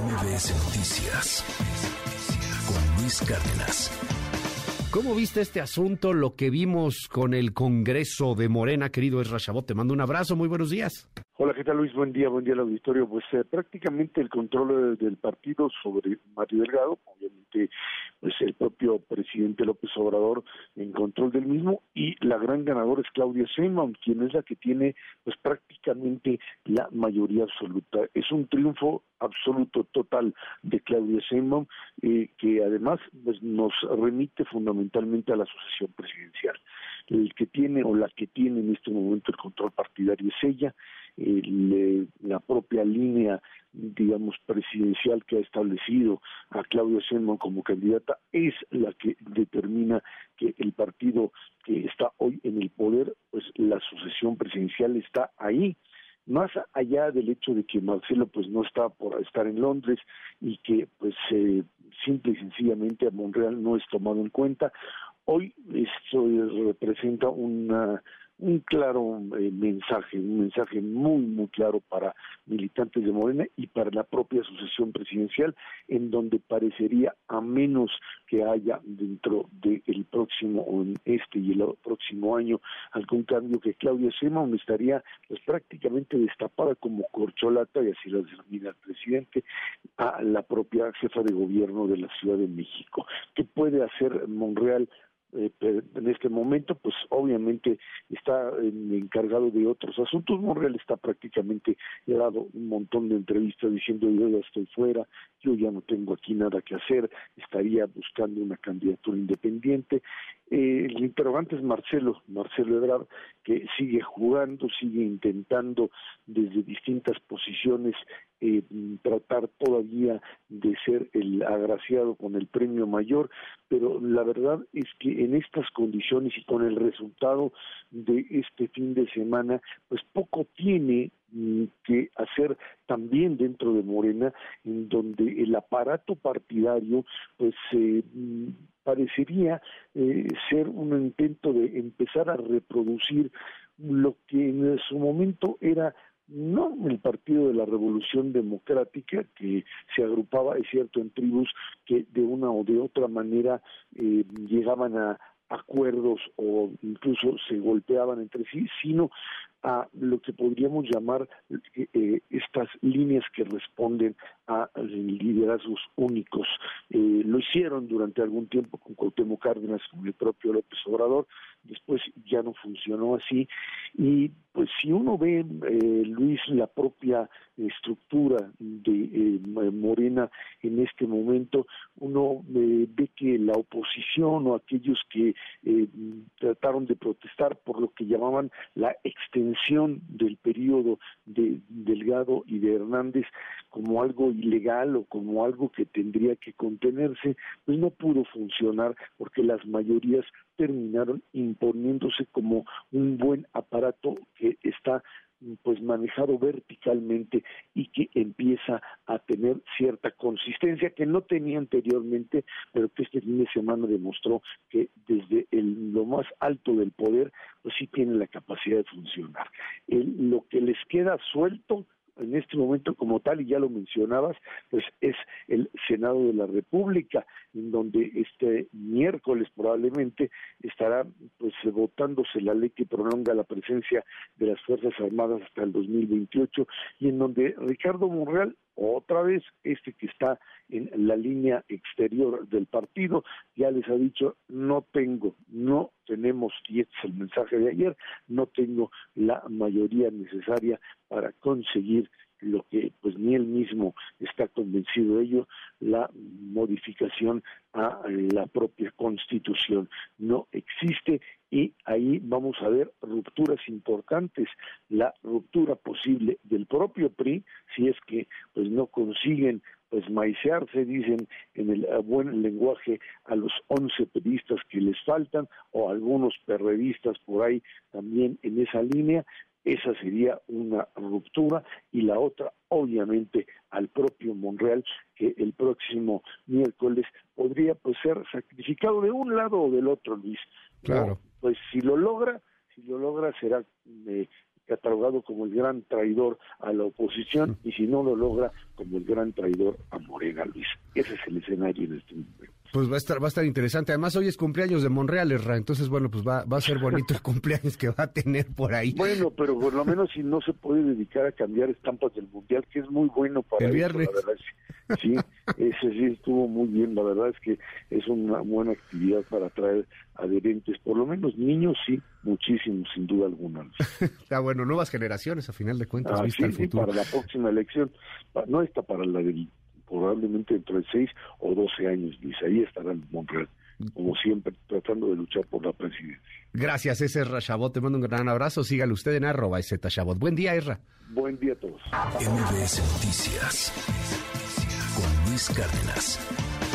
MBS Noticias con Luis Cárdenas. ¿Cómo viste este asunto, lo que vimos con el Congreso de Morena, querido Esra Chabot? Te mando un abrazo, muy buenos días. Hola, ¿qué tal Luis? Buen día, buen día al auditorio. Pues eh, prácticamente el control del partido sobre Mario Delgado, obviamente pues el propio presidente López Obrador en control del mismo y la gran ganadora es Claudia Sheinbaum, quien es la que tiene pues prácticamente la mayoría absoluta. Es un triunfo absoluto, total de Claudia Sheinbaum, eh, que además pues, nos remite fundamentalmente a la sucesión presidencial. El que tiene o la que tiene en este momento el control partidario es ella, la propia línea, digamos, presidencial que ha establecido a Claudia Sheinbaum como candidata es la que determina que el partido que está hoy en el poder, pues la sucesión presidencial está ahí. Más allá del hecho de que Marcelo pues no está por estar en Londres y que pues eh, simple y sencillamente a Monreal no es tomado en cuenta, hoy esto representa una un claro eh, mensaje, un mensaje muy, muy claro para militantes de Morena y para la propia sucesión presidencial, en donde parecería, a menos que haya dentro del próximo, o en este y el próximo año, algún cambio, que Claudia Sheinbaum estaría pues, prácticamente destapada como corcholata, y así lo denomina el presidente, a la propia jefa de gobierno de la Ciudad de México. ¿Qué puede hacer Monreal eh, en este momento, pues obviamente está encargado de otros asuntos. Monreal está prácticamente, le ha dado un montón de entrevistas diciendo yo ya estoy fuera, yo ya no tengo aquí nada que hacer, estaría buscando una candidatura independiente. Eh, el interrogante es Marcelo, Marcelo Ebrard, que sigue jugando, sigue intentando desde distintas posiciones eh, tratar todavía de ser el agraciado con el premio mayor, pero la verdad es que en estas condiciones y con el resultado de este fin de semana, pues poco tiene mm, que hacer también dentro de Morena, en donde el aparato partidario, pues eh, parecería eh, ser un intento de empezar a reproducir lo que en su momento era no el Partido de la Revolución Democrática, que se agrupaba, es cierto, en tribus que de una o de otra manera eh, llegaban a acuerdos o incluso se golpeaban entre sí, sino a lo que podríamos llamar eh, eh, estas líneas que responden a liderazgos únicos. Eh, lo hicieron durante algún tiempo con Cuauhtémoc Cárdenas, con el propio López Obrador, después ya no funcionó así. Y pues si uno ve, Luis, la propia estructura de Morena en este momento, uno ve que la oposición o aquellos que trataron de protestar por lo que llamaban la extensión del periodo de Delgado y de Hernández como algo ilegal o como algo que tendría que contenerse, pues no pudo funcionar porque las mayorías terminaron imponiéndose como un buen aparato que está pues manejado verticalmente y que empieza a tener cierta consistencia que no tenía anteriormente, pero que este fin de semana demostró que desde el, lo más alto del poder, pues sí tiene la capacidad de funcionar. lo que les queda suelto en este momento como tal, y ya lo mencionabas, pues es el Senado de la República, en donde este miércoles probablemente estará pues votándose la ley que prolonga la presencia de las Fuerzas Armadas hasta el 2028 y en donde Ricardo Monreal otra vez este que está en la línea exterior del partido. Ya les ha dicho no tengo, no tenemos, y este es el mensaje de ayer, no tengo la mayoría necesaria para conseguir lo que pues ni él mismo está convencido de ello, la modificación a la propia constitución. No existe y ahí vamos a ver rupturas importantes, la ruptura posible del propio PRI, si es que pues no consiguen pues maicearse, dicen en el buen lenguaje, a los once periodistas que les faltan, o algunos perredistas por ahí también en esa línea, esa sería una ruptura y la otra, obviamente, al propio Monreal, que el próximo miércoles podría pues ser sacrificado de un lado o del otro, Luis. Claro. pues si lo logra, si lo logra será eh, catalogado como el gran traidor a la oposición y si no lo logra como el gran traidor a Morena Luis. Ese es el escenario en este momento. Pues va a estar, va a estar interesante. Además, hoy es cumpleaños de Monreal, Erra. Entonces, bueno, pues va, va a ser bonito el cumpleaños que va a tener por ahí. Bueno, pero por lo menos si no se puede dedicar a cambiar estampas del Mundial, que es muy bueno para el viernes. la verdad. Sí, ese sí estuvo muy bien. La verdad es que es una buena actividad para atraer adherentes, por lo menos niños, sí, muchísimos, sin duda alguna. Está bueno, nuevas generaciones, a final de cuentas, ah, vista el futuro. para la próxima elección, no está para la del probablemente dentro de seis o doce años, Luis. Ahí estará Monreal, como siempre, tratando de luchar por la presidencia. Gracias, ese es Chabot. Te mando un gran abrazo. Sígale usted en arroba Chabot. Buen día, Erra. Buen día a todos. MBS Noticias con Luis Cárdenas.